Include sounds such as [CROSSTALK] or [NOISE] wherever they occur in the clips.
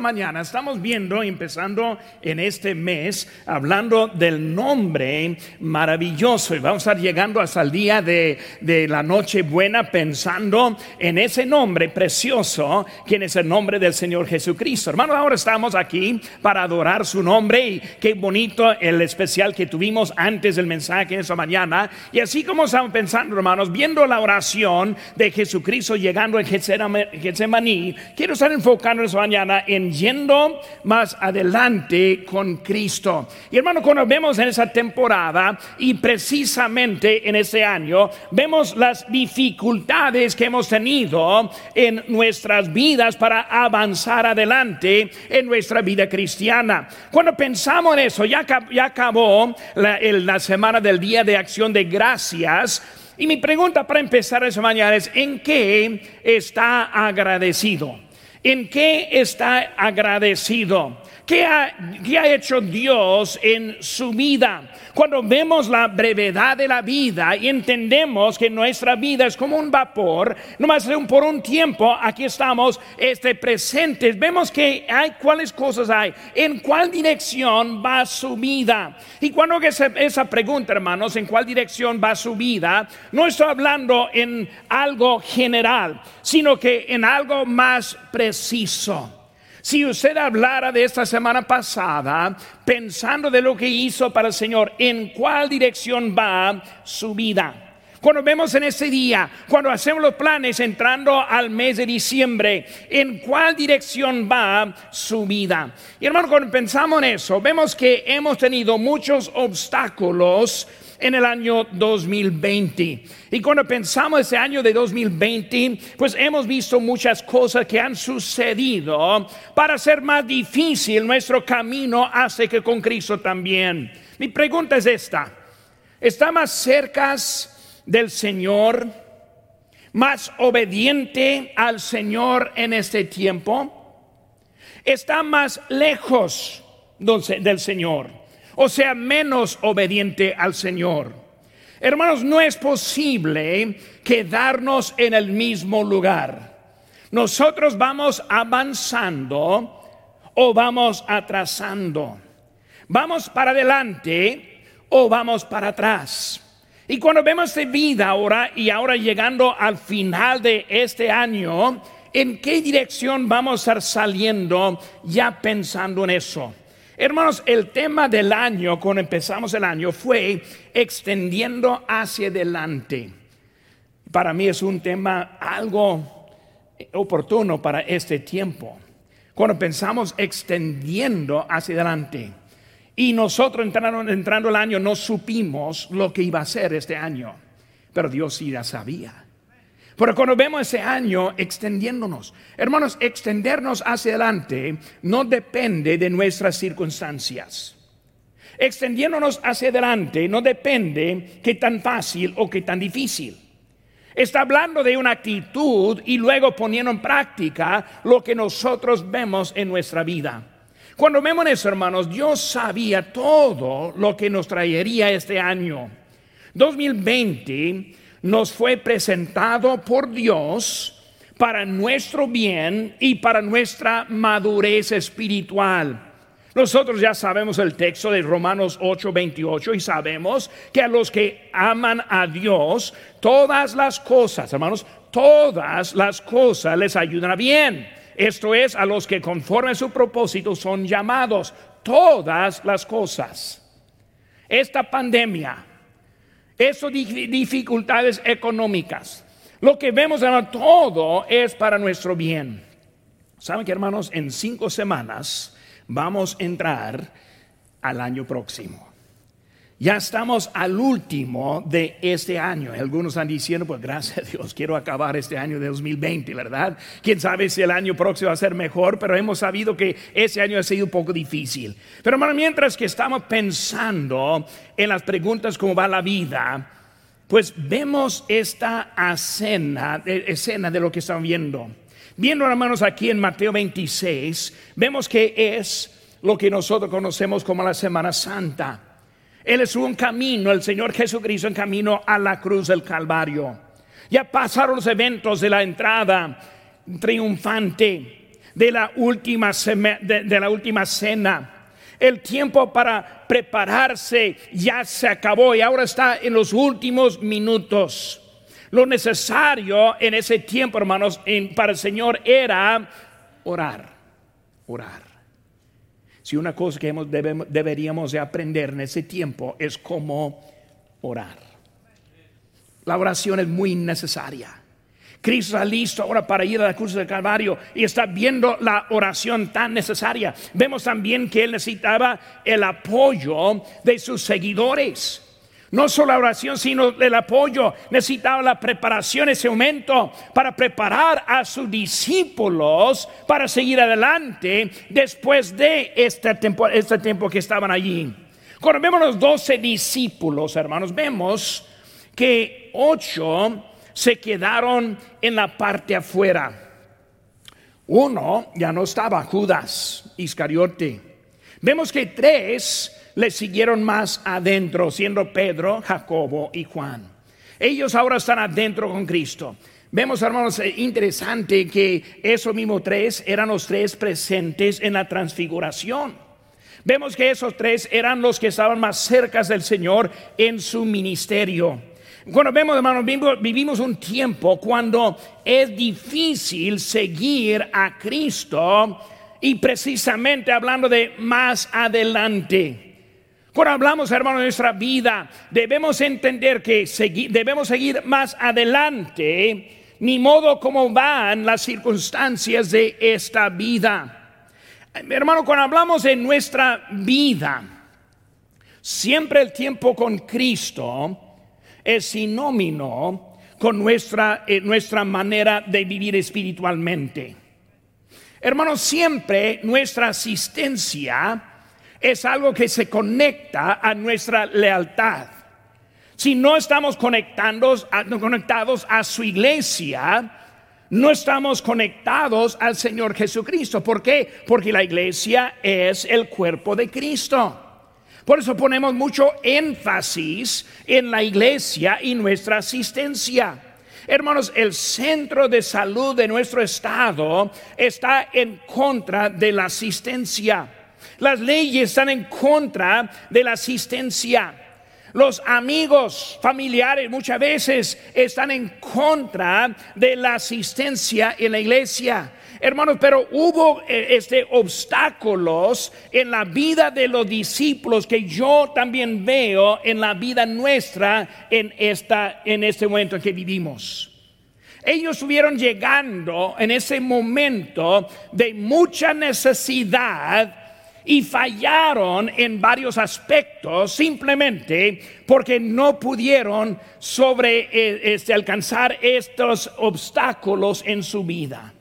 mañana estamos viendo, empezando en este mes, hablando del nombre maravilloso. Y vamos a estar llegando hasta el día de, de la noche buena pensando en ese nombre precioso, quien es el nombre del Señor Jesucristo. Hermanos, ahora estamos aquí para adorar su nombre y qué bonito el especial que tuvimos antes del mensaje esta mañana. Y así como estamos pensando, hermanos, viendo la oración de Jesucristo llegando en Getsemaní, quiero estar enfocando esta mañana en yendo más adelante con Cristo. Y hermano, cuando vemos en esa temporada y precisamente en ese año, vemos las dificultades que hemos tenido en nuestras vidas para avanzar adelante en nuestra vida cristiana. Cuando pensamos en eso, ya, ya acabó la, la semana del Día de Acción de Gracias. Y mi pregunta para empezar esa mañana es, ¿en qué está agradecido? ¿En qué está agradecido? ¿Qué ha, hecho Dios en su vida? Cuando vemos la brevedad de la vida y entendemos que nuestra vida es como un vapor, nomás por un tiempo, aquí estamos este, presentes, vemos que hay cuáles cosas hay, en cuál dirección va su vida. Y cuando esa, esa pregunta, hermanos, en cuál dirección va su vida, no estoy hablando en algo general, sino que en algo más preciso. Si usted hablara de esta semana pasada, pensando de lo que hizo para el Señor, ¿en cuál dirección va su vida? Cuando vemos en ese día, cuando hacemos los planes entrando al mes de diciembre, ¿en cuál dirección va su vida? Y hermano, cuando pensamos en eso, vemos que hemos tenido muchos obstáculos en el año 2020. Y cuando pensamos ese año de 2020, pues hemos visto muchas cosas que han sucedido para hacer más difícil nuestro camino hace que con Cristo también. Mi pregunta es esta, ¿está más cerca del Señor, más obediente al Señor en este tiempo? ¿Está más lejos del Señor? O sea menos obediente al Señor. Hermanos, no es posible quedarnos en el mismo lugar. Nosotros vamos avanzando o vamos atrasando. Vamos para adelante o vamos para atrás. Y cuando vemos de vida ahora y ahora llegando al final de este año, ¿en qué dirección vamos a estar saliendo ya pensando en eso? Hermanos, el tema del año, cuando empezamos el año, fue extendiendo hacia adelante. Para mí es un tema algo oportuno para este tiempo. Cuando pensamos extendiendo hacia adelante. Y nosotros entrando, entrando el año no supimos lo que iba a ser este año. Pero Dios sí ya sabía. Pero cuando vemos ese año extendiéndonos, hermanos, extendernos hacia adelante no depende de nuestras circunstancias. Extendiéndonos hacia adelante no depende qué tan fácil o qué tan difícil. Está hablando de una actitud y luego poniendo en práctica lo que nosotros vemos en nuestra vida. Cuando vemos eso, hermanos, Dios sabía todo lo que nos traería este año. 2020 nos fue presentado por Dios para nuestro bien y para nuestra madurez espiritual. Nosotros ya sabemos el texto de Romanos 8:28 y sabemos que a los que aman a Dios, todas las cosas, hermanos, todas las cosas les ayudan a bien. Esto es, a los que conforme a su propósito son llamados, todas las cosas. Esta pandemia eso dificultades económicas. Lo que vemos en todo es para nuestro bien. Saben que hermanos, en cinco semanas vamos a entrar al año próximo. Ya estamos al último de este año. Algunos están diciendo, pues gracias a Dios, quiero acabar este año de 2020, ¿verdad? Quién sabe si el año próximo va a ser mejor, pero hemos sabido que ese año ha sido un poco difícil. Pero hermano, mientras que estamos pensando en las preguntas cómo va la vida, pues vemos esta escena, escena de lo que estamos viendo. Viendo, hermanos, aquí en Mateo 26, vemos que es lo que nosotros conocemos como la Semana Santa. Él es un camino, el Señor Jesucristo en camino a la cruz del Calvario. Ya pasaron los eventos de la entrada triunfante, de la última, de, la última cena. El tiempo para prepararse ya se acabó y ahora está en los últimos minutos. Lo necesario en ese tiempo, hermanos, para el Señor era orar, orar. Si una cosa que hemos, deberíamos de aprender en ese tiempo es cómo orar. La oración es muy necesaria. Cristo está listo ahora para ir a la cruz del Calvario y está viendo la oración tan necesaria. Vemos también que él necesitaba el apoyo de sus seguidores. No solo la oración, sino el apoyo. Necesitaba la preparación ese momento para preparar a sus discípulos para seguir adelante después de este tiempo, este tiempo que estaban allí. Cuando vemos los doce discípulos, hermanos, vemos que ocho se quedaron en la parte afuera. Uno ya no estaba, Judas Iscariote. Vemos que tres le siguieron más adentro, siendo Pedro, Jacobo y Juan. Ellos ahora están adentro con Cristo. Vemos, hermanos, eh, interesante que esos mismos tres eran los tres presentes en la transfiguración. Vemos que esos tres eran los que estaban más cerca del Señor en su ministerio. Cuando vemos, hermanos, vivimos un tiempo cuando es difícil seguir a Cristo y precisamente hablando de más adelante. Cuando hablamos, hermano, de nuestra vida, debemos entender que debemos seguir más adelante, ni modo como van las circunstancias de esta vida. Hermano, cuando hablamos de nuestra vida, siempre el tiempo con Cristo es sinónimo con nuestra, eh, nuestra manera de vivir espiritualmente. Hermano, siempre nuestra asistencia es algo que se conecta a nuestra lealtad. Si no estamos conectados a, su iglesia, no estamos conectados al Señor Jesucristo. ¿Por qué? Porque la iglesia es el cuerpo de Cristo. Por eso ponemos mucho énfasis en la iglesia y nuestra asistencia. Hermanos, el centro de salud de nuestro estado está en contra de la asistencia. Las leyes están en contra de la asistencia. Los amigos familiares muchas veces están en contra de la asistencia en la iglesia. Hermanos, pero hubo eh, este obstáculos en la vida de los discípulos que yo también veo en la vida nuestra en esta en este momento en que vivimos. Ellos estuvieron llegando en ese momento de mucha necesidad y fallaron en varios aspectos simplemente porque no pudieron sobre eh, este, alcanzar estos obstáculos en su vida.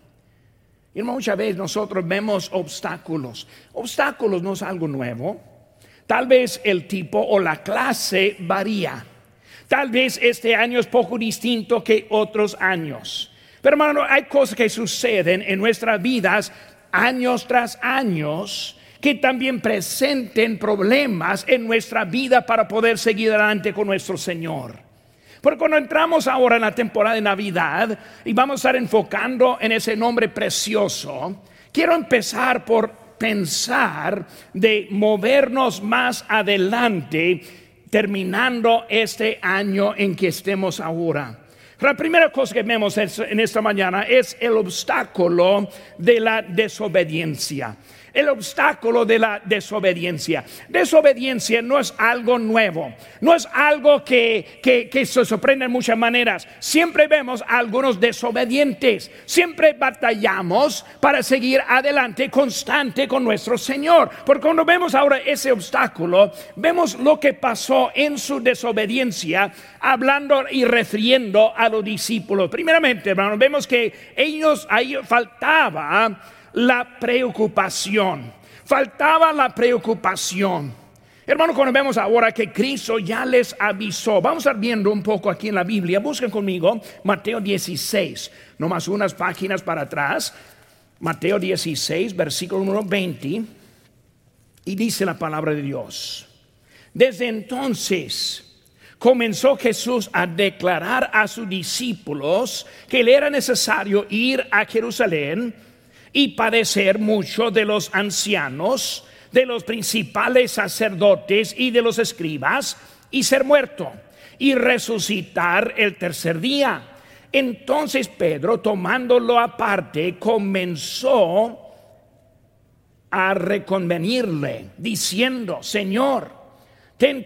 Y muchas veces nosotros vemos obstáculos. Obstáculos no es algo nuevo. Tal vez el tipo o la clase varía. Tal vez este año es poco distinto que otros años. Pero hermano, hay cosas que suceden en nuestras vidas años tras años que también presenten problemas en nuestra vida para poder seguir adelante con nuestro Señor. Porque cuando entramos ahora en la temporada de Navidad y vamos a estar enfocando en ese nombre precioso, quiero empezar por pensar de movernos más adelante terminando este año en que estemos ahora. La primera cosa que vemos en esta mañana es el obstáculo de la desobediencia el obstáculo de la desobediencia. Desobediencia no es algo nuevo, no es algo que, que, se sorprende en muchas maneras. Siempre vemos a algunos desobedientes, siempre batallamos para seguir adelante constante con nuestro Señor. Porque cuando vemos ahora ese obstáculo, vemos lo que pasó en su desobediencia, hablando y refiriendo a los discípulos. Primeramente, hermano, vemos que ellos ahí faltaba la preocupación. Faltaba la preocupación. Hermano, cuando vemos ahora que Cristo ya les avisó, vamos a ir viendo un poco aquí en la Biblia. Busquen conmigo Mateo 16, más unas páginas para atrás. Mateo 16, versículo número 20. Y dice la palabra de Dios. Desde entonces comenzó Jesús a declarar a sus discípulos que le era necesario ir a Jerusalén y padecer mucho de los ancianos, de los principales sacerdotes y de los escribas, y ser muerto, y resucitar el tercer día. Entonces Pedro, tomándolo aparte, comenzó a reconvenirle, diciendo, Señor, ten,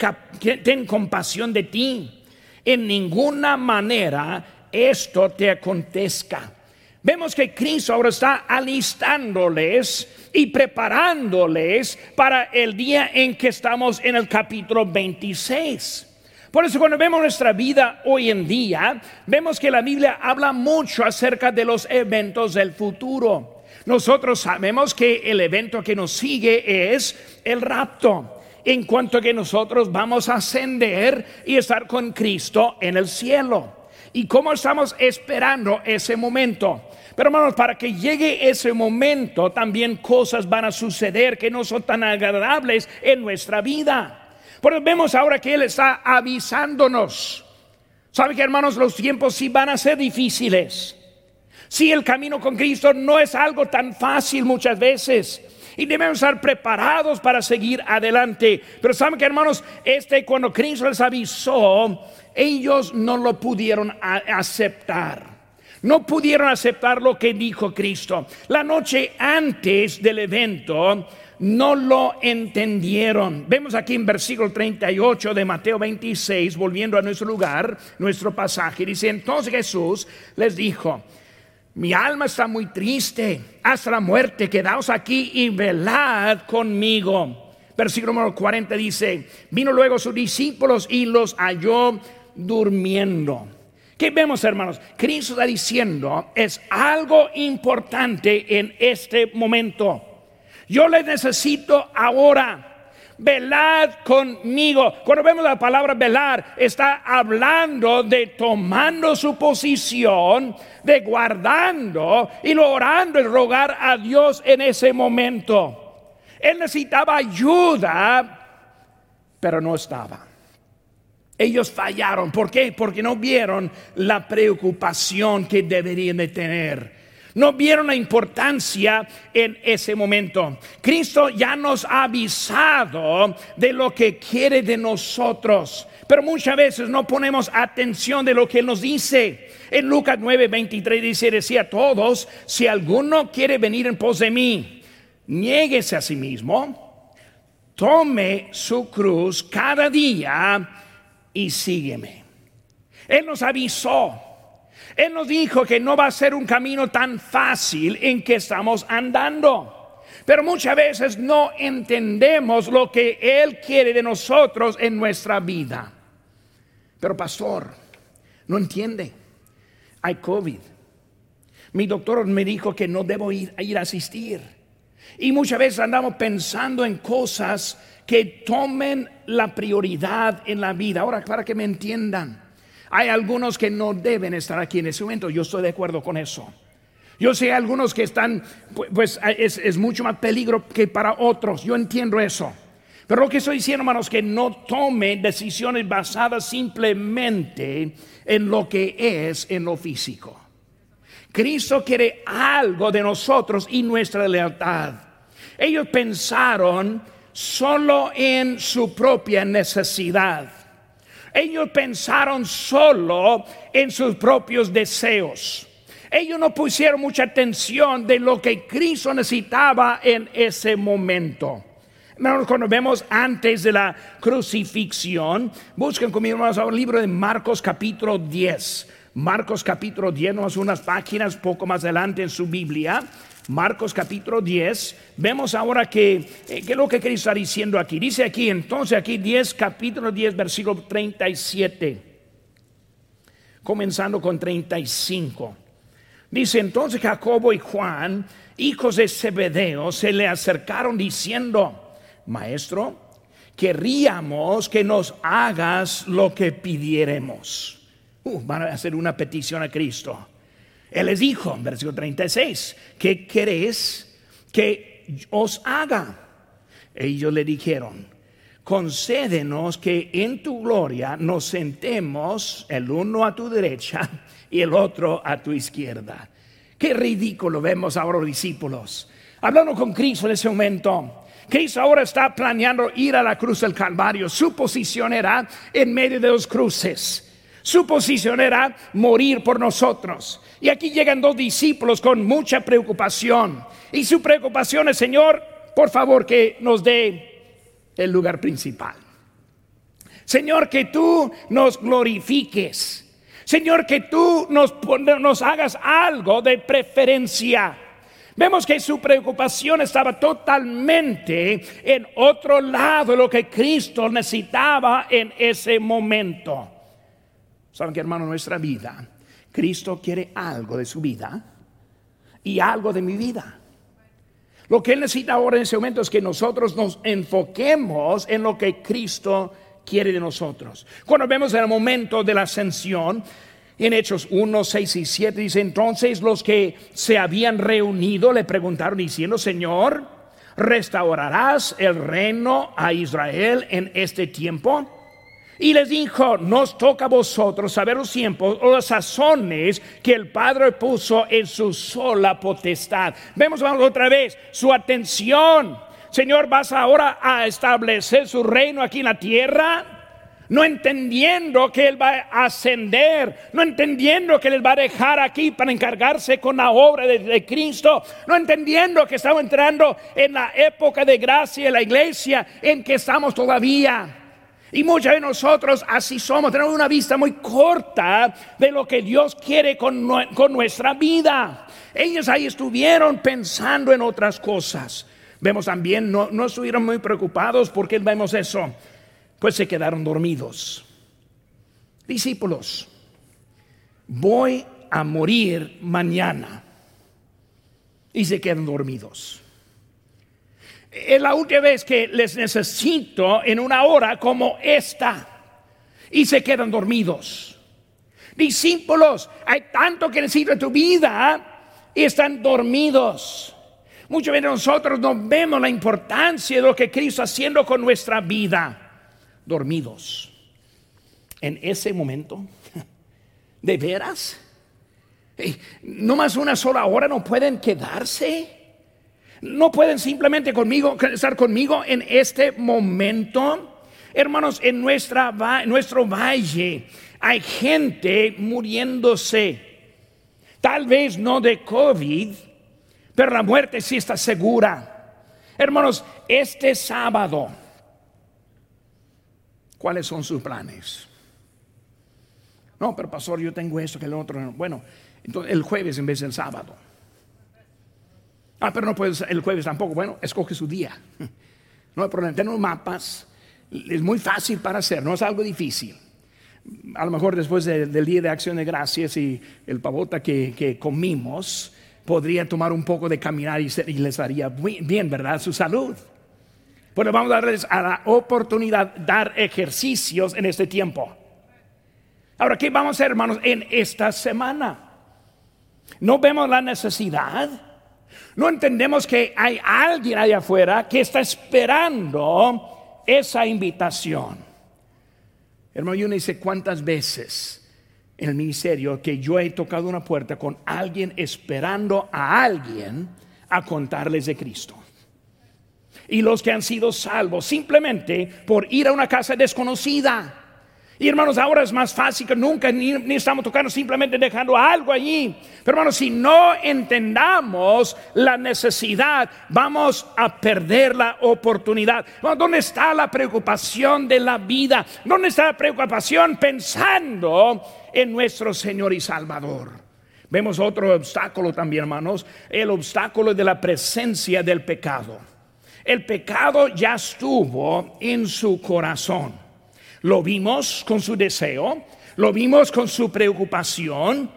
ten compasión de ti. En ninguna manera esto te acontezca. Vemos que Cristo ahora está alistándoles y preparándoles para el día en que estamos en el capítulo 26. Por eso cuando vemos nuestra vida hoy en día, vemos que la Biblia habla mucho acerca de los eventos del futuro. Nosotros sabemos que el evento que nos sigue es el rapto, en cuanto que nosotros vamos a ascender y estar con Cristo en el cielo. ¿Y cómo estamos esperando ese momento? Pero hermanos, para que llegue ese momento, también cosas van a suceder que no son tan agradables en nuestra vida. Pero vemos ahora que Él está avisándonos. ¿Sabe que hermanos, los tiempos sí van a ser difíciles? Si el camino con Cristo no es algo tan fácil muchas veces. Y debemos estar preparados para seguir adelante. Pero saben que hermanos, este cuando Cristo les avisó, ellos no lo pudieron aceptar. No pudieron aceptar lo que dijo Cristo. La noche antes del evento no lo entendieron. Vemos aquí en versículo 38 de Mateo 26, volviendo a nuestro lugar, nuestro pasaje, dice, entonces Jesús les dijo, mi alma está muy triste hasta la muerte, quedaos aquí y velad conmigo. Versículo número 40 dice, vino luego sus discípulos y los halló durmiendo. ¿Qué vemos, hermanos? Cristo está diciendo, es algo importante en este momento. Yo le necesito ahora. Velad conmigo. Cuando vemos la palabra velar, está hablando de tomando su posición, de guardando y orando y rogar a Dios en ese momento. Él necesitaba ayuda, pero no estaba. Ellos fallaron. ¿Por qué? Porque no vieron la preocupación que deberían de tener. No vieron la importancia en ese momento. Cristo ya nos ha avisado de lo que quiere de nosotros, pero muchas veces no ponemos atención de lo que nos dice. En Lucas 9, 23 dice, decía a todos, si alguno quiere venir en pos de mí, niéguese a sí mismo, tome su cruz cada día y sígueme. Él nos avisó. Él nos dijo que no va a ser un camino tan fácil en que estamos andando. Pero muchas veces no entendemos lo que Él quiere de nosotros en nuestra vida. Pero pastor, no entiende. Hay COVID. Mi doctor me dijo que no debo ir, a ir a asistir. Y muchas veces andamos pensando en cosas que tomen la prioridad en la vida. Ahora, para que me entiendan, hay algunos que no deben estar aquí en ese momento. Yo estoy de acuerdo con eso. Yo sé algunos que están, pues es, es mucho más peligro que para otros. Yo entiendo eso. Pero lo que estoy diciendo, hermanos, que no tomen decisiones basadas simplemente en lo que es en lo físico. Cristo quiere algo de nosotros y nuestra lealtad. Ellos pensaron solo en su propia necesidad. Ellos pensaron solo en sus propios deseos. Ellos no pusieron mucha atención de lo que Cristo necesitaba en ese momento. Cuando vemos antes de la crucifixión, busquen conmigo a un libro de Marcos capítulo 10. Marcos capítulo 10, no unas páginas poco más adelante en su Biblia. Marcos capítulo 10, vemos ahora que, eh, lo que Cristo está diciendo aquí. Dice aquí, entonces aquí 10, capítulo 10, versículo 37, comenzando con 35. Dice, entonces Jacobo y Juan, hijos de Zebedeo, se le acercaron diciendo, maestro, querríamos que nos hagas lo que pidiéremos. Uh, van a hacer una petición a Cristo. Él les dijo, en versículo 36, ¿qué querés que os haga? Ellos le dijeron, concédenos que en tu gloria nos sentemos el uno a tu derecha y el otro a tu izquierda. Qué ridículo vemos ahora los discípulos. Hablando con Cristo en ese momento. Cristo ahora está planeando ir a la cruz del Calvario. Su posición era en medio de los cruces. Su posición era morir por nosotros. Y aquí llegan dos discípulos con mucha preocupación. Y su preocupación es, Señor, por favor que nos dé el lugar principal. Señor, que tú nos glorifiques. Señor, que tú nos, nos hagas algo de preferencia. Vemos que su preocupación estaba totalmente en otro lado de lo que Cristo necesitaba en ese momento. ¿Saben que hermano? Nuestra vida, Cristo quiere algo de su vida y algo de mi vida. Lo que Él necesita ahora en ese momento es que nosotros nos enfoquemos en lo que Cristo quiere de nosotros. Cuando vemos el momento de la ascensión, en Hechos 1, 6 y 7 dice, entonces los que se habían reunido le preguntaron diciendo, Señor, ¿restaurarás el reino a Israel en este tiempo? Y les dijo, nos toca a vosotros saber los tiempos o las sazones que el Padre puso en su sola potestad. Vemos otra vez su atención Señor, vas ahora a establecer su reino aquí en la tierra. No entendiendo que Él va a ascender, no entendiendo que Él va a dejar aquí para encargarse con la obra de, Cristo, no entendiendo que estamos entrando en la época de gracia de la iglesia en que estamos todavía. Y muchos de nosotros así somos, tenemos una vista muy corta de lo que Dios quiere con, con nuestra vida. Ellos ahí estuvieron pensando en otras cosas. Vemos también, no, no estuvieron muy preocupados porque vemos eso, pues se quedaron dormidos. Discípulos, voy a morir mañana. Y se quedan dormidos. Es la última vez que les necesito en una hora como esta. Y se quedan dormidos. Discípulos, hay tanto que necesito en tu vida y están dormidos. Muchos de nosotros no vemos la importancia de lo que Cristo está haciendo con nuestra vida. Dormidos. En ese momento, [LAUGHS] ¿de veras? ¿No más una sola hora no pueden quedarse? ¿No pueden simplemente conmigo, estar conmigo en este momento? Hermanos, en nuestra, nuestro valle hay gente muriéndose. Tal vez no de COVID, pero la muerte sí está segura. Hermanos, este sábado, ¿cuáles son sus planes? No, pero pastor, yo tengo esto que el otro. Bueno, entonces el jueves en vez del sábado. Ah, pero no puedes el jueves tampoco. Bueno, escoge su día. No hay problema. Tenemos mapas. Es muy fácil para hacer, no es algo difícil. A lo mejor después del día de acción de gracias y el pavota que, que comimos, podría tomar un poco de caminar y, les haría bien, ¿verdad? Su salud. Bueno, vamos a darles a la oportunidad dar ejercicios en este tiempo. Ahora, ¿qué vamos a hacer, hermanos, en esta semana? No vemos la necesidad. No entendemos que hay alguien allá afuera que está esperando esa invitación. Hermano, yo no sé cuántas veces en el ministerio que yo he tocado una puerta con alguien esperando a alguien a contarles de Cristo. Y los que han sido salvos simplemente por ir a una casa desconocida y hermanos, ahora es más fácil que nunca, ni, estamos tocando, simplemente dejando algo allí. Pero hermanos, si no entendamos la necesidad, vamos a perder la oportunidad. ¿Dónde está la preocupación de la vida? ¿Dónde está la preocupación pensando en nuestro Señor y Salvador? Vemos otro obstáculo también, hermanos, el obstáculo de la presencia del pecado. El pecado ya estuvo en su corazón. Lo vimos con su deseo, lo vimos con su preocupación,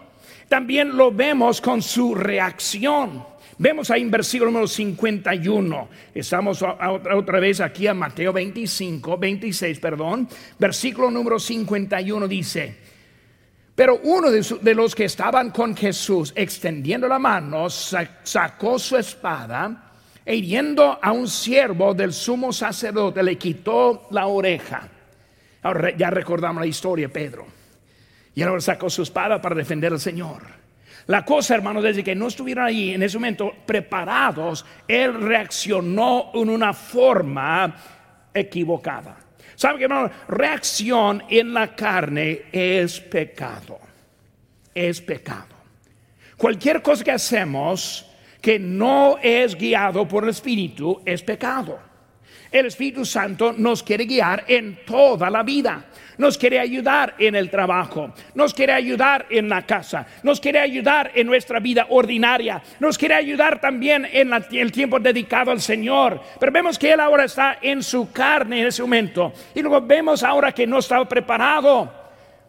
también lo vemos con su reacción. Vemos ahí en versículo número 51. Estamos otra vez aquí a Mateo 25, 26, perdón. Versículo número 51 dice, pero uno de, los que estaban con Jesús extendiendo la mano sacó su espada e hiriendo a un siervo del sumo sacerdote le quitó la oreja. Ahora ya recordamos la historia, Pedro. Y ahora sacó su espada para defender al Señor. La cosa, hermanos, desde que no estuvieron allí en ese momento preparados, Él reaccionó en una forma equivocada. ¿Sabe que, hermano? Reacción en la carne es pecado. Es pecado. Cualquier cosa que hacemos que no es guiado por el Espíritu es pecado. El Espíritu Santo nos quiere guiar en toda la vida. Nos quiere ayudar en el trabajo, nos quiere ayudar en la casa, nos quiere ayudar en nuestra vida ordinaria, nos quiere ayudar también en el tiempo dedicado al Señor. Pero vemos que Él ahora está en su carne en ese momento. Y luego vemos ahora que no estaba preparado.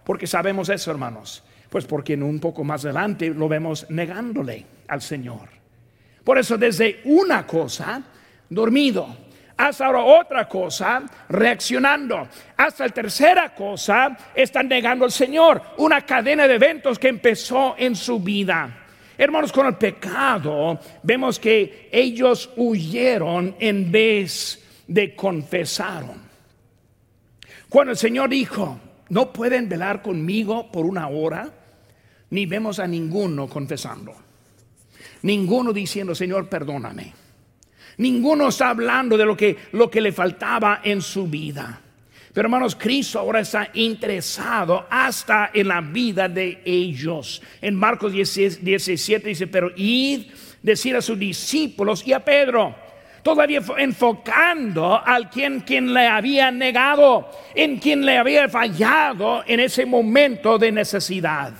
Porque sabemos eso, hermanos. Pues porque en un poco más adelante lo vemos negándole al Señor. Por eso desde una cosa, dormido, hasta ahora otra cosa, reaccionando. Hasta la tercera cosa, están negando al Señor. Una cadena de eventos que empezó en su vida. Hermanos, con el pecado vemos que ellos huyeron en vez de confesaron. Cuando el Señor dijo, no pueden velar conmigo por una hora, ni vemos a ninguno confesando. Ninguno diciendo, Señor, perdóname. Ninguno está hablando de lo que, lo que le faltaba en su vida. Pero hermanos, Cristo ahora está interesado hasta en la vida de ellos. En Marcos 17 dice, pero id decir a sus discípulos y a Pedro, todavía enfocando al quien, quien le había negado, en quien le había fallado en ese momento de necesidad.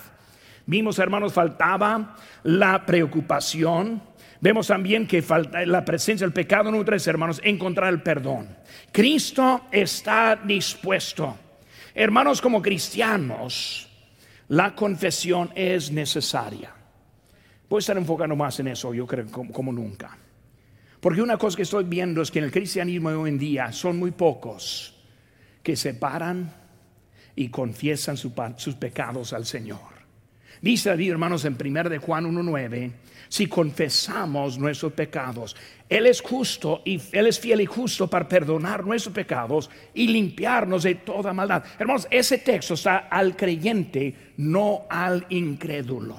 Vimos, hermanos, faltaba la preocupación, Vemos también que falta la presencia del pecado número tres, hermanos, encontrar el perdón. Cristo está dispuesto. Hermanos, como cristianos, la confesión es necesaria. Voy a estar enfocando más en eso, yo creo, como, nunca. Porque una cosa que estoy viendo es que en el cristianismo hoy en día son muy pocos que se paran y confiesan sus pecados al Señor. Dice David, hermanos, en 1 de Juan 1.9, si confesamos nuestros pecados. Él es justo y Él es fiel y justo para perdonar nuestros pecados y limpiarnos de toda maldad. Hermanos, ese texto está al creyente, no al incrédulo,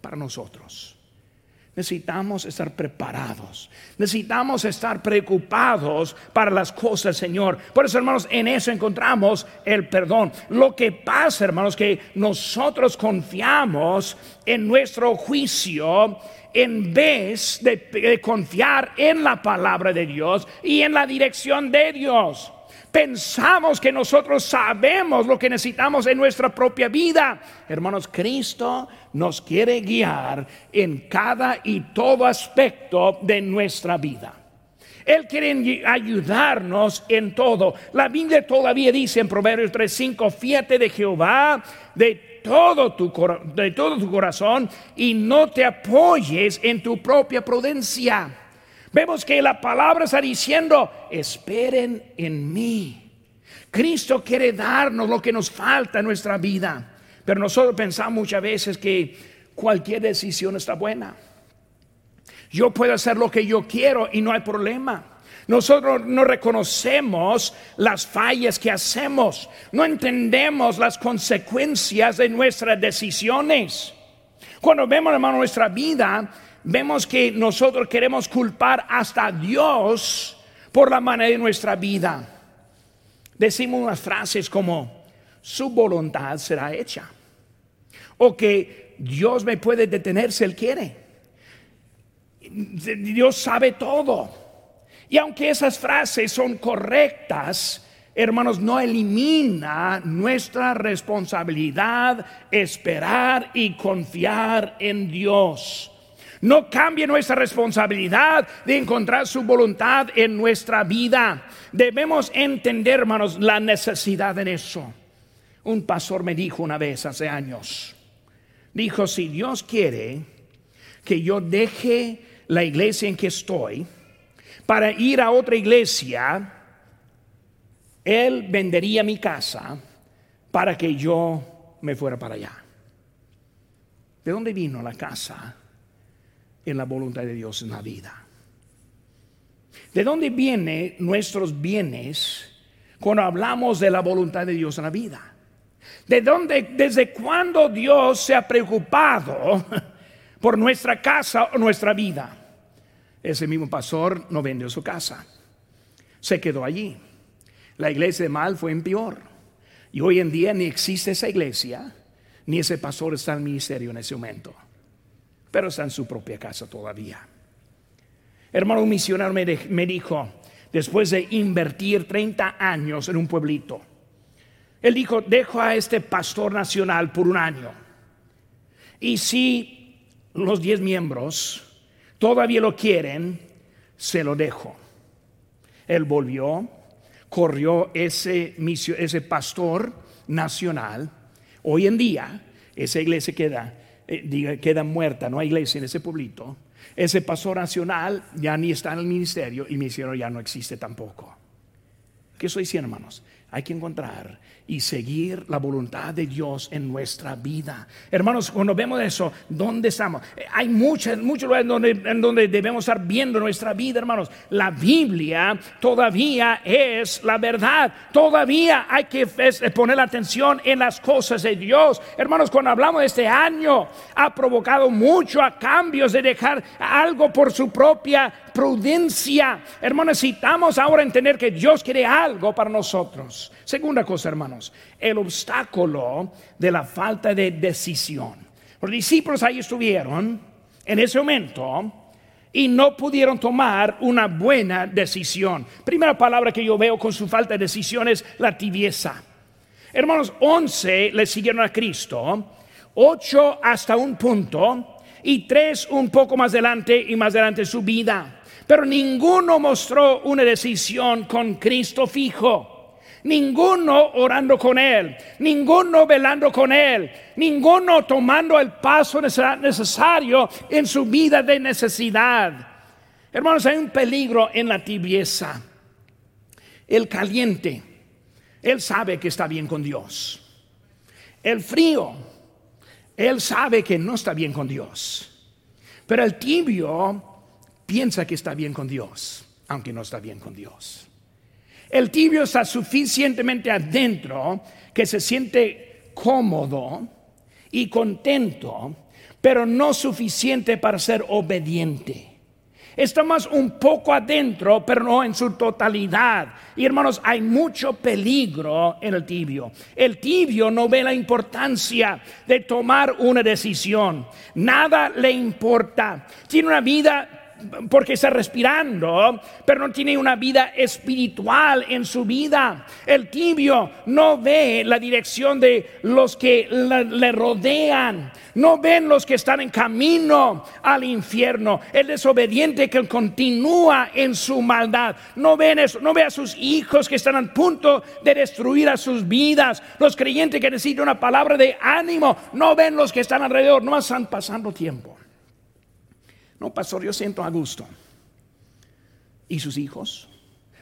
para nosotros. Necesitamos estar preparados. Necesitamos estar preocupados para las cosas Señor. Por eso, hermanos, en eso encontramos el perdón. Lo que pasa, hermanos, que nosotros confiamos en nuestro juicio en vez de, de confiar en la palabra de Dios y en la dirección de Dios. Pensamos que nosotros sabemos lo que necesitamos en nuestra propia vida. Hermanos, Cristo nos quiere guiar en cada y todo aspecto de nuestra vida. Él quiere ayudarnos en todo. La Biblia todavía dice en Proverbios 3:5, fíjate de Jehová de todo, tu, de todo tu corazón y no te apoyes en tu propia prudencia. Vemos que la palabra está diciendo, esperen en mí. Cristo quiere darnos lo que nos falta en nuestra vida, pero nosotros pensamos muchas veces que cualquier decisión está buena. Yo puedo hacer lo que yo quiero y no hay problema. Nosotros no reconocemos las fallas que hacemos, no entendemos las consecuencias de nuestras decisiones. Cuando vemos, hermano, nuestra vida, vemos que nosotros queremos culpar hasta a Dios por la manera de nuestra vida. Decimos unas frases como, su voluntad será hecha. O que Dios me puede detener si Él quiere. Dios sabe todo. Y aunque esas frases son correctas, hermanos, no elimina nuestra responsabilidad esperar y confiar en Dios. No cambie nuestra responsabilidad de encontrar su voluntad en nuestra vida. Debemos entender, hermanos, la necesidad en eso. Un pastor me dijo una vez hace años, dijo, si Dios quiere que yo deje la iglesia en que estoy para ir a otra iglesia, Él vendería mi casa para que yo me fuera para allá. ¿De dónde vino la casa? En la voluntad de Dios en la vida. ¿De dónde vienen nuestros bienes cuando hablamos de la voluntad de Dios en la vida? ¿De dónde, desde cuándo Dios se ha preocupado [LAUGHS] por nuestra casa o nuestra vida. Ese mismo pastor no vendió su casa, se quedó allí. La iglesia de mal fue en peor. Y hoy en día ni existe esa iglesia, ni ese pastor está en el ministerio en ese momento, pero está en su propia casa todavía. Hermano, un misionero me, dijo, después de invertir 30 años en un pueblito, él dijo, dejo a este pastor nacional por un año. Y si los 10 miembros todavía lo quieren, se lo dejo. Él volvió, corrió ese, ese pastor nacional. Hoy en día, esa iglesia queda, eh, queda muerta, no hay iglesia en ese pueblito. Ese pastor nacional ya ni está en el ministerio y mi misionero ya no existe tampoco. ¿Qué estoy diciendo, hermanos? Hay que encontrar y seguir la voluntad de Dios en nuestra vida. Hermanos, cuando vemos eso, ¿dónde estamos? Eh, hay muchos, muchos lugares donde, en donde debemos estar viendo nuestra vida, hermanos. La Biblia todavía es la verdad. Todavía hay que poner atención en las cosas de Dios. Hermanos, cuando hablamos de este año, ha provocado mucho a cambios de dejar algo por su propia prudencia. Hermanos, necesitamos ahora entender que Dios quiere algo para nosotros. Segunda cosa, hermanos, el obstáculo de la falta de decisión. Los discípulos ahí estuvieron en ese momento y no pudieron tomar una buena decisión. Primera palabra que yo veo con su falta de decisión es la tibieza. Hermanos, once le siguieron a Cristo, ocho hasta un punto y tres un poco más adelante y más adelante su vida. Pero ninguno mostró una decisión con Cristo fijo. Ninguno orando con Él, ninguno velando con Él, ninguno tomando el paso necesario en su vida de necesidad. Hermanos, hay un peligro en la tibieza. El caliente, Él sabe que está bien con Dios. El frío, Él sabe que no está bien con Dios. Pero el tibio piensa que está bien con Dios, aunque no está bien con Dios. El tibio está suficientemente adentro que se siente cómodo y contento, pero no suficiente para ser obediente. Está más un poco adentro, pero no en su totalidad. Y hermanos, hay mucho peligro en el tibio. El tibio no ve la importancia de tomar una decisión. Nada le importa. Tiene una vida porque está respirando, pero no tiene una vida espiritual en su vida. El tibio no ve la dirección de los que le rodean, no ven los que están en camino al infierno. El desobediente que continúa en su maldad, no ven eso, no ve a sus hijos que están a punto de destruir a sus vidas. Los creyentes que necesitan una palabra de ánimo, no ven los que están alrededor, no están pasando tiempo. No, pastor, yo siento a gusto. ¿Y sus hijos?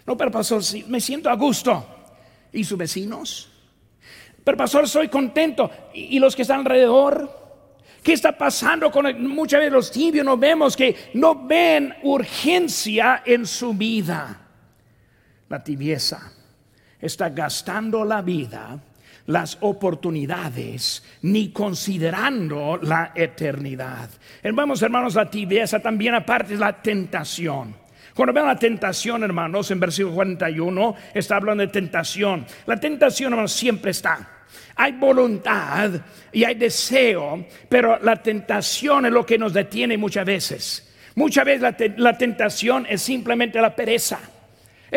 No, pero pastor, me siento a gusto. ¿Y sus vecinos? Pero pastor, soy contento. ¿Y, los que están alrededor? ¿Qué está pasando con muchas veces los tibios? No vemos que no ven urgencia en su vida. La tibieza está gastando la vida las oportunidades ni considerando la eternidad. Vamos, hermanos, la tibieza también aparte es la tentación. Cuando vemos la tentación, hermanos, en versículo 41 está hablando de tentación. La tentación, hermanos, siempre está. Hay voluntad y hay deseo, pero la tentación es lo que nos detiene muchas veces. Muchas veces la tentación es simplemente la pereza.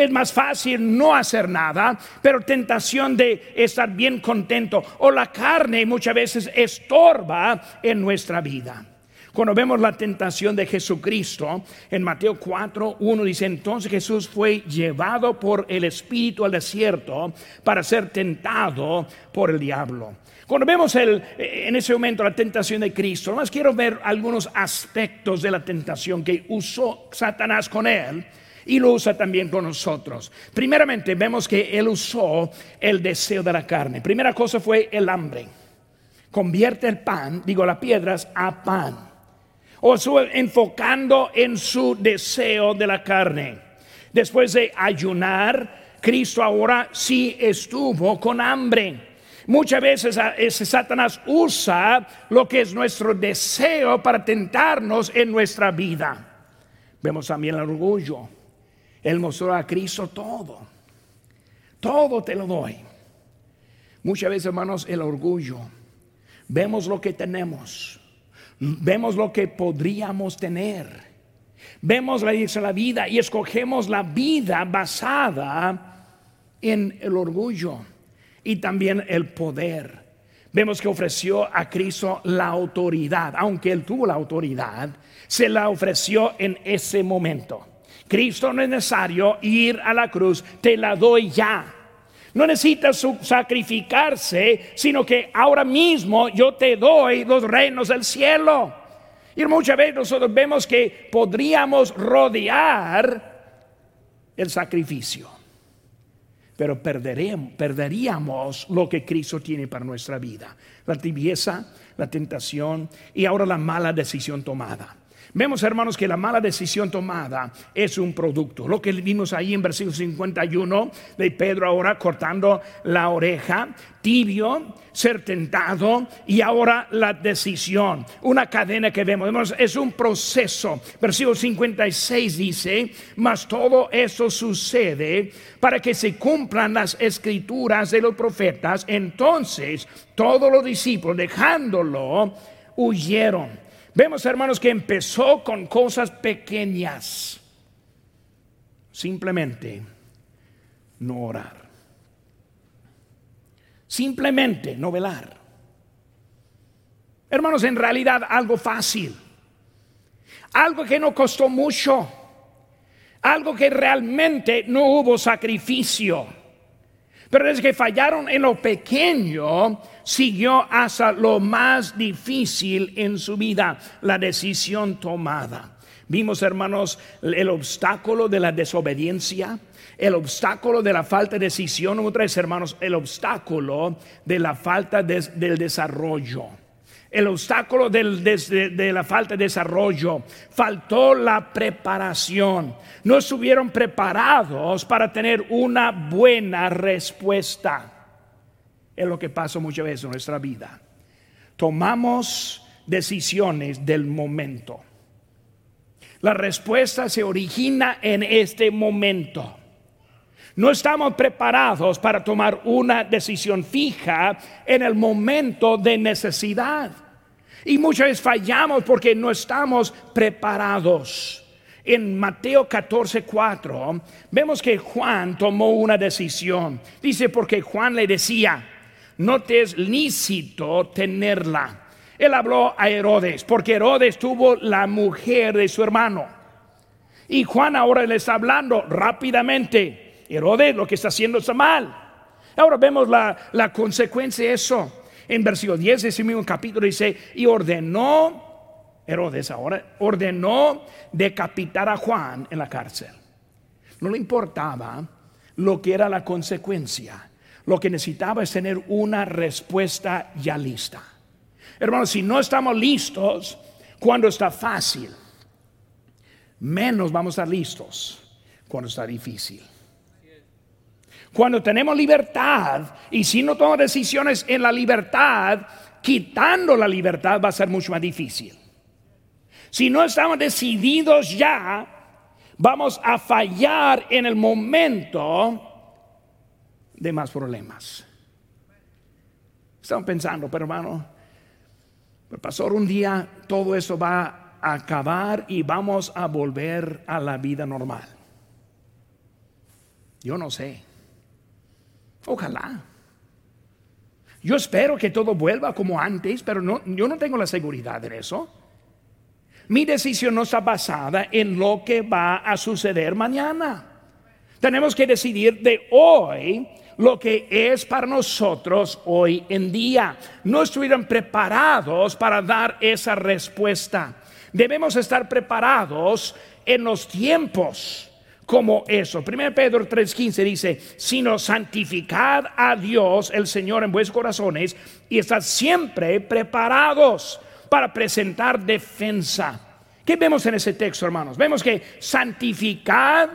Es más fácil no hacer nada, pero tentación de estar bien contento o la carne muchas veces estorba en nuestra vida. Cuando vemos la tentación de Jesucristo, en Mateo 4, 1 dice, entonces Jesús fue llevado por el Espíritu al desierto para ser tentado por el diablo. Cuando vemos el, en ese momento la tentación de Cristo, más quiero ver algunos aspectos de la tentación que usó Satanás con él y lo usa también con nosotros. Primeramente vemos que Él usó el deseo de la carne. Primera cosa fue el hambre. Convierte el pan, digo las piedras, a pan. O enfocando en su deseo de la carne. Después de ayunar, Cristo ahora sí estuvo con hambre. muchas veces ese Satanás usa lo que es nuestro deseo para tentarnos en nuestra vida. Vemos también el orgullo. Él mostró a Cristo todo. Todo te lo doy. Muchas veces, hermanos, el orgullo. Vemos lo que tenemos. Vemos lo que podríamos tener. Vemos la, la vida y escogemos la vida basada en el orgullo y también el poder. Vemos que ofreció a Cristo la autoridad, aunque él tuvo la autoridad, se la ofreció en ese momento. Cristo no es necesario ir a la cruz, te la doy ya. No necesitas sacrificarse, sino que ahora mismo yo te doy los reinos del cielo. Y muchas veces nosotros vemos que podríamos rodear el sacrificio, pero perderíamos, perderíamos lo que Cristo tiene para nuestra vida. La tibieza, la tentación y ahora la mala decisión tomada. Vemos, hermanos, que la mala decisión tomada es un producto. Lo que vimos ahí en versículo 51 de Pedro ahora cortando la oreja, tibio, ser tentado y ahora la decisión. Una cadena que vemos, es un proceso. Versículo 56 dice, mas todo eso sucede para que se cumplan las escrituras de los profetas. Entonces todos los discípulos, dejándolo, huyeron. Vemos, hermanos, que empezó con cosas pequeñas. Simplemente no orar. Simplemente no velar. Hermanos, en realidad algo fácil. Algo que no costó mucho. Algo que realmente no hubo sacrificio. Pero desde que fallaron en lo pequeño, siguió hasta lo más difícil en su vida, la decisión tomada. Vimos, hermanos, el obstáculo de la desobediencia, el obstáculo de la falta de decisión, otros hermanos, el obstáculo de la falta del desarrollo. El obstáculo de la falta de desarrollo, faltó la preparación. No estuvieron preparados para tener una buena respuesta es lo que pasa muchas veces en nuestra vida. Tomamos decisiones del momento. La respuesta se origina en este momento. No estamos preparados para tomar una decisión fija en el momento de necesidad. Y muchas veces fallamos porque no estamos preparados. En Mateo 14, 4 vemos que Juan tomó una decisión. Dice porque Juan le decía, no te es lícito tenerla. Él habló a Herodes, porque Herodes tuvo la mujer de su hermano. Y Juan ahora le está hablando rápidamente. Herodes lo que está haciendo está mal. Ahora vemos la, la consecuencia de eso. En versículo 10 de ese mismo capítulo dice, y ordenó, Herodes ahora, ordenó decapitar a Juan en la cárcel. No le importaba lo que era la consecuencia lo que necesitaba es tener una respuesta ya lista. Hermanos, si no estamos listos cuando está fácil, menos vamos a estar listos cuando está difícil. Cuando tenemos libertad y si no tomamos decisiones en la libertad, quitando la libertad va a ser mucho más difícil. Si no estamos decididos ya, vamos a fallar en el momento de más problemas. Estamos pensando, pero hermano, pero pastor, un día todo eso va a acabar y vamos a volver a la vida normal. Yo no sé. Ojalá. Yo espero que todo vuelva como antes, pero no, yo no tengo la seguridad de eso. Mi decisión no está basada en lo que va a suceder mañana. Tenemos que decidir de hoy lo que es para nosotros hoy en día. No estuvieron preparados para dar esa respuesta. Debemos estar preparados en los tiempos como eso. 1 Pedro 3:15 dice, sino santificad a Dios el Señor en vuestros corazones y estad siempre preparados para presentar defensa. ¿Qué vemos en ese texto, hermanos? Vemos que santificad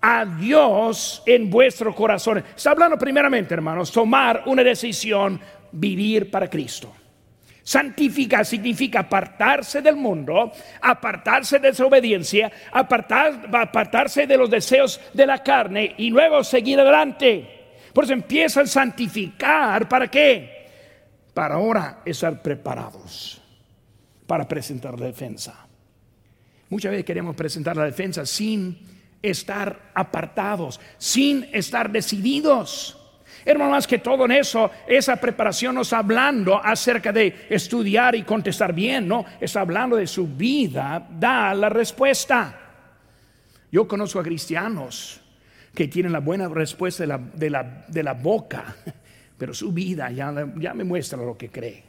a Dios en vuestro corazón. Está hablando primeramente, hermanos, tomar una decisión, vivir para Cristo. Santificar significa apartarse del mundo, apartarse de desobediencia, apartar, apartarse de los deseos de la carne y luego seguir adelante. Por eso empiezan a santificar. ¿Para qué? Para ahora estar preparados para presentar la defensa. Muchas veces queremos presentar la defensa sin estar apartados, sin estar decididos. Hermano, más que todo en eso, esa preparación nos hablando acerca de estudiar y contestar bien, ¿no? Está hablando de su vida, da la respuesta. Yo conozco a cristianos que tienen la buena respuesta de la, de la, de la boca, [LAUGHS] pero su vida ya, ya me muestra lo que cree.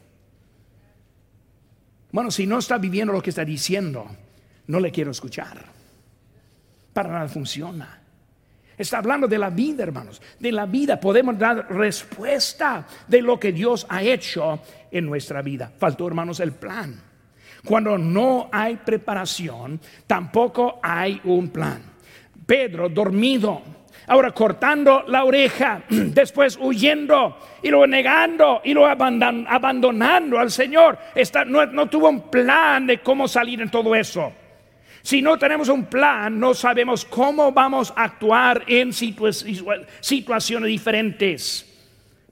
Bueno, si no está viviendo lo que está diciendo, no le quiero escuchar. Para nada funciona. Está hablando de la vida, hermanos. De la vida podemos dar respuesta de lo que Dios ha hecho en nuestra vida. Faltó, hermanos, el plan. Cuando no hay preparación, tampoco hay un plan. Pedro dormido, ahora cortando la oreja, [CLEARS THROAT] después huyendo y luego negando y luego abandonando al Señor. no, no tuvo un plan de cómo salir en todo eso. Si no tenemos un plan, no sabemos cómo vamos a actuar en situaciones diferentes.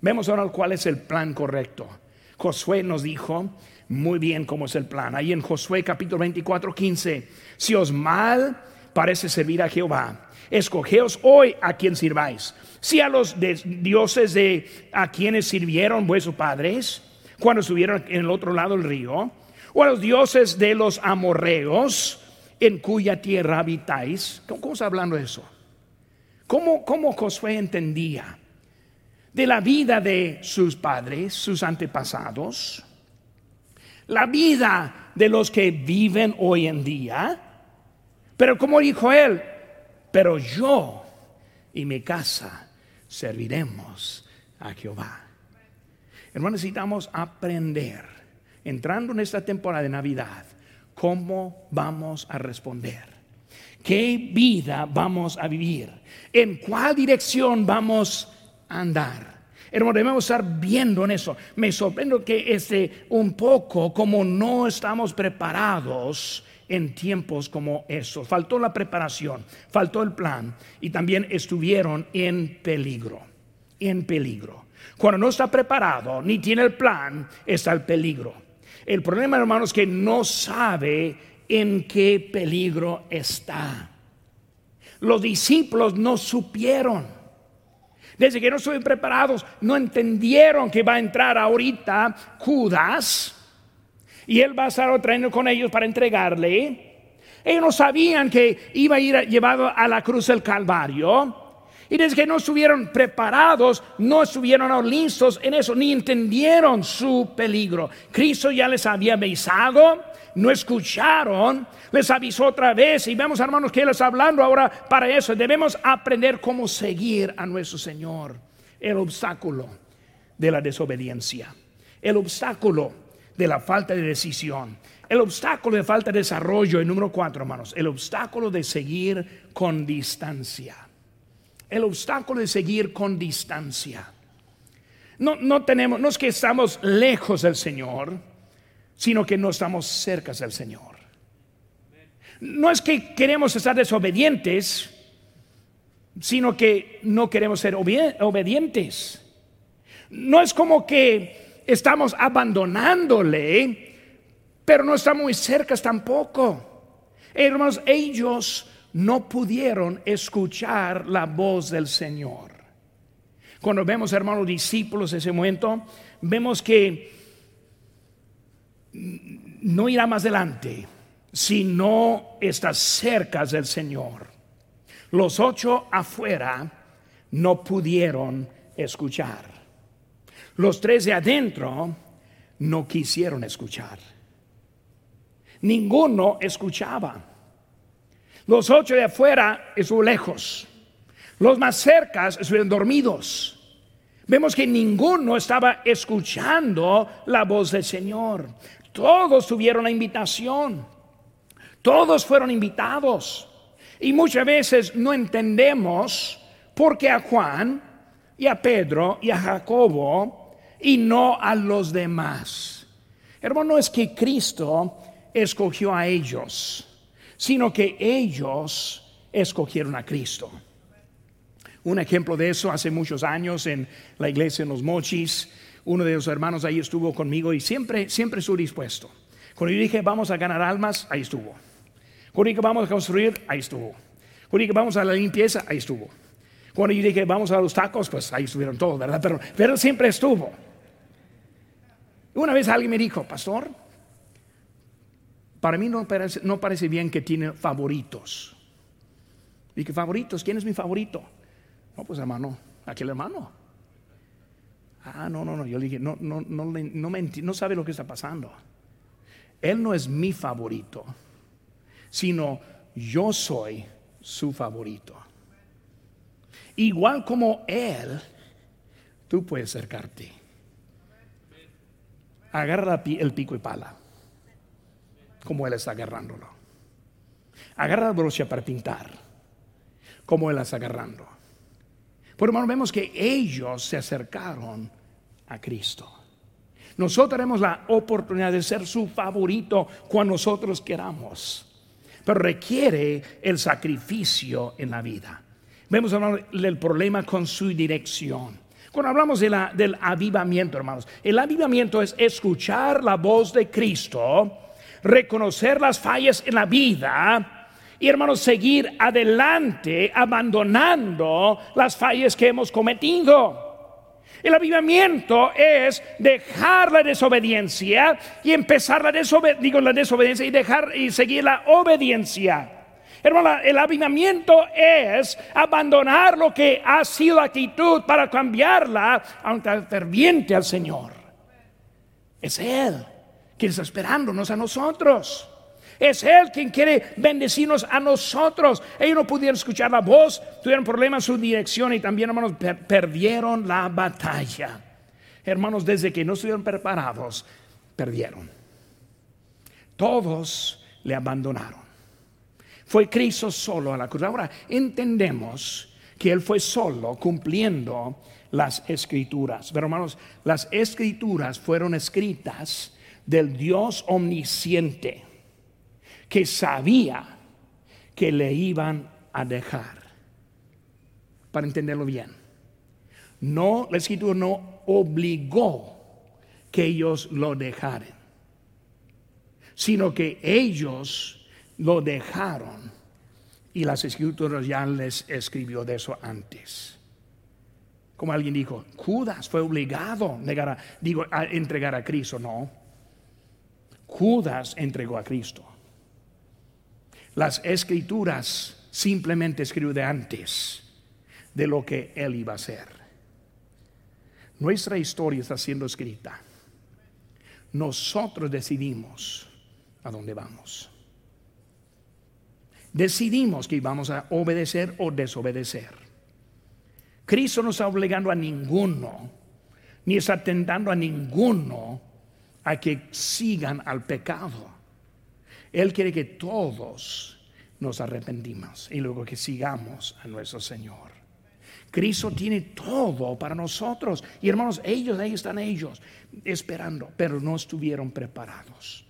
Vemos ahora cuál es el plan correcto. Josué nos dijo muy bien cómo es el plan. Ahí en Josué capítulo 24, 15. Si os mal parece servir a Jehová, escogeos hoy a quien sirváis. Si a los dioses de a quienes sirvieron vuestros padres cuando estuvieron en el otro lado del río, o a los dioses de los amorreos, en cuya tierra habitáis. ¿Cómo, está hablando de eso? ¿Cómo, ¿Cómo Josué entendía de la vida de sus padres, sus antepasados, la vida de los que viven hoy en día? Pero como dijo él, pero yo y mi casa serviremos a Jehová. Hermanos, necesitamos aprender, entrando en esta temporada de Navidad, ¿Cómo vamos a responder? ¿Qué vida vamos a vivir? ¿En cuál dirección vamos a andar? Hermano, debemos estar viendo en eso. Me sorprendo que este un poco como no estamos preparados en tiempos como esos. Faltó la preparación, faltó el plan y también estuvieron en peligro, en peligro. Cuando no está preparado ni tiene el plan, está el peligro. El problema, hermanos, es que no sabe en qué peligro está. Los discípulos no supieron. Desde que no estuvieron preparados, no entendieron que va a entrar ahorita Judas y él va a estar trayendo con ellos para entregarle. Ellos no sabían que iba a ir llevado a la cruz del Calvario. Y desde que no estuvieron preparados, no estuvieron listos en eso, ni entendieron su peligro. Cristo ya les había avisado, no escucharon, les avisó otra vez. Y vemos, hermanos, que Él está hablando ahora para eso. Debemos aprender cómo seguir a nuestro Señor. El obstáculo de la desobediencia, el obstáculo de la falta de decisión, el obstáculo de falta de desarrollo. Y número cuatro, hermanos, el obstáculo de seguir con distancia el obstáculo de seguir con distancia. No, no tenemos, no es que estamos lejos del Señor, sino que no estamos cerca del Señor. No es que queremos estar desobedientes, sino que no queremos ser obedientes. No es como que estamos abandonándole, pero no estamos muy cerca tampoco. Hermanos, ellos no pudieron escuchar la voz del Señor. Cuando vemos, hermanos discípulos, ese momento, vemos que no irá más adelante si no está cerca del Señor. Los ocho afuera no pudieron escuchar. Los tres de adentro no quisieron escuchar. Ninguno escuchaba. Los ocho de afuera estuvieron lejos. Los más cercas estuvieron dormidos. Vemos que ninguno estaba escuchando la voz del Señor. Todos tuvieron la invitación. Todos fueron invitados. Y muchas veces no entendemos por qué a Juan y a Pedro y a Jacobo y no a los demás. Hermano, es que Cristo escogió a ellos, sino que ellos escogieron a Cristo. Un ejemplo de eso hace muchos años en la iglesia en los Mochis, uno de los hermanos ahí estuvo conmigo y siempre, siempre estuvo dispuesto. Cuando yo dije vamos a ganar almas, ahí estuvo. Cuando dije vamos a construir, ahí estuvo. Cuando dije vamos a la limpieza, ahí estuvo. Cuando yo dije vamos a los tacos, pues ahí estuvieron todos, ¿verdad? Pero, pero siempre estuvo. Una vez alguien me dijo, pastor, para mí no parece, no parece bien que tiene favoritos. Dije, favoritos, ¿quién es mi favorito? No, pues hermano, aquel hermano. Ah, no, no, no. Yo le dije, no, no, no, no, me no sabe lo que está pasando. Él no es mi favorito, sino yo soy su favorito. Igual como Él, tú puedes acercarte. Agarra el pico y pala, como Él está agarrándolo. Agarra la brocha para pintar, como Él está agarrando. Por hermano, vemos que ellos se acercaron a Cristo. Nosotros tenemos la oportunidad de ser su favorito cuando nosotros queramos, pero requiere el sacrificio en la vida. Vemos el problema con su dirección. Cuando hablamos de la, del avivamiento, hermanos, el avivamiento es escuchar la voz de Cristo, reconocer las fallas en la vida, y hermanos, seguir adelante abandonando las fallas que hemos cometido. El avivamiento es dejar la desobediencia y empezar la, digo, la desobediencia y dejar y seguir la obediencia. Hermano, el avivamiento es abandonar lo que ha sido actitud para cambiarla a un ferviente al Señor. Es Él quien esperándonos a nosotros. Es Él quien quiere bendecirnos a nosotros. Ellos no pudieron escuchar la voz, tuvieron problemas en su dirección y también, hermanos, perdieron la batalla. Hermanos, desde que no estuvieron preparados, perdieron. Todos le abandonaron. Fue Cristo solo a la cruz. Ahora entendemos que Él fue solo cumpliendo las escrituras. Pero hermanos, las escrituras fueron escritas del Dios omnisciente que sabía que le iban a dejar. Para entenderlo bien. No, la escritura no obligó que ellos lo dejaran, sino que ellos lo dejaron y las escrituras ya les escribió de eso antes. Como alguien dijo, Judas fue obligado a, a entregar a Cristo. No, Judas entregó a Cristo. Las escrituras simplemente escribió de antes de lo que él iba a hacer. Nuestra historia está siendo escrita. Nosotros decidimos a dónde vamos. Decidimos que íbamos a obedecer o desobedecer. Cristo no está obligando a ninguno, ni está tentando a ninguno a que sigan al pecado. Él quiere que todos nos arrepentimos y luego que sigamos a nuestro Señor. Cristo tiene todo para nosotros. Y hermanos, ellos, ahí están ellos, esperando, pero no estuvieron preparados.